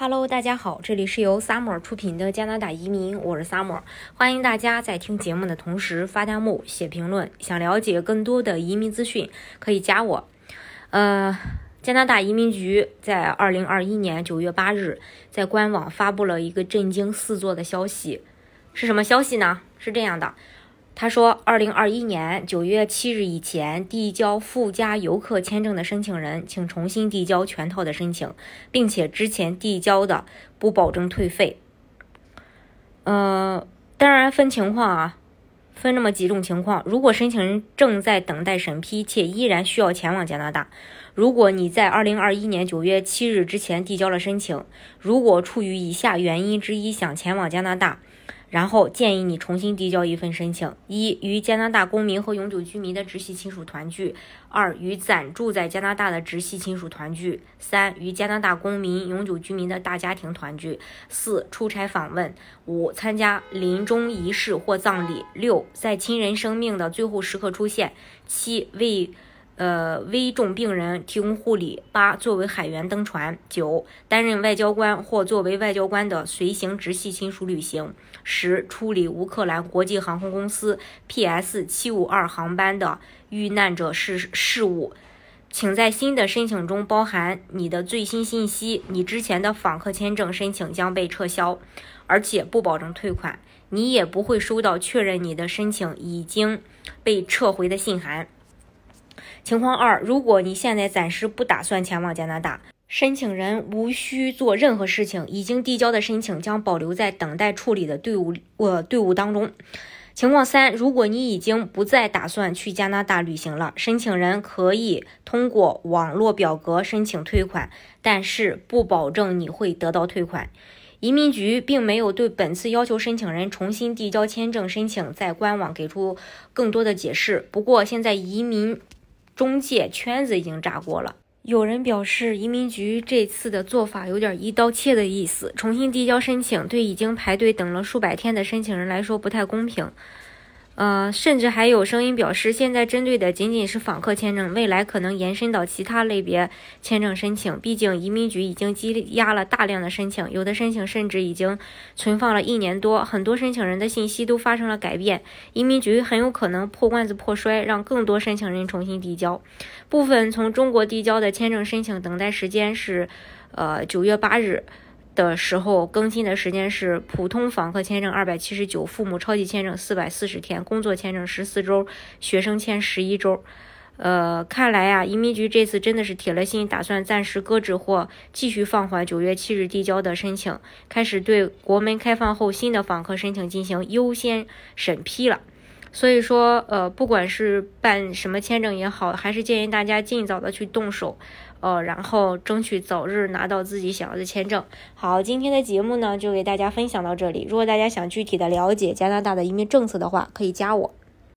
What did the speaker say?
Hello，大家好，这里是由 Summer 出品的加拿大移民，我是 Summer，欢迎大家在听节目的同时发弹幕、写评论。想了解更多的移民资讯，可以加我。呃，加拿大移民局在二零二一年九月八日在官网发布了一个震惊四座的消息，是什么消息呢？是这样的。他说，二零二一年九月七日以前递交附加游客签证的申请人，请重新递交全套的申请，并且之前递交的不保证退费。呃，当然分情况啊，分那么几种情况。如果申请人正在等待审批且依然需要前往加拿大，如果你在二零二一年九月七日之前递交了申请，如果出于以下原因之一想前往加拿大。然后建议你重新递交一份申请：一、与加拿大公民和永久居民的直系亲属团聚；二、与暂住在加拿大的直系亲属团聚；三、与加拿大公民、永久居民的大家庭团聚；四、出差访问；五、参加临终仪式或葬礼；六、在亲人生命的最后时刻出现；七、为呃，危重病人提供护理。八、作为海员登船。九、担任外交官或作为外交官的随行直系亲属旅行。十、处理乌克兰国际航空公司 PS 七五二航班的遇难者事事务。请在新的申请中包含你的最新信息。你之前的访客签证申请将被撤销，而且不保证退款。你也不会收到确认你的申请已经被撤回的信函。情况二，如果你现在暂时不打算前往加拿大，申请人无需做任何事情，已经递交的申请将保留在等待处理的队伍呃队伍当中。情况三，如果你已经不再打算去加拿大旅行了，申请人可以通过网络表格申请退款，但是不保证你会得到退款。移民局并没有对本次要求申请人重新递交签证申请在官网给出更多的解释。不过现在移民。中介圈子已经炸锅了，有人表示移民局这次的做法有点一刀切的意思，重新递交申请对已经排队等了数百天的申请人来说不太公平。呃，甚至还有声音表示，现在针对的仅仅是访客签证，未来可能延伸到其他类别签证申请。毕竟移民局已经积压了大量的申请，有的申请甚至已经存放了一年多，很多申请人的信息都发生了改变。移民局很有可能破罐子破摔，让更多申请人重新递交。部分从中国递交的签证申请等待时间是，呃，九月八日。的时候更新的时间是普通访客签证二百七十九，父母超级签证四百四十天，工作签证十四周，学生签十一周。呃，看来呀，移民局这次真的是铁了心，打算暂时搁置或继续放缓九月七日递交的申请，开始对国门开放后新的访客申请进行优先审批了。所以说，呃，不管是办什么签证也好，还是建议大家尽早的去动手，呃，然后争取早日拿到自己想要的签证。好，今天的节目呢，就给大家分享到这里。如果大家想具体的了解加拿大的移民政策的话，可以加我。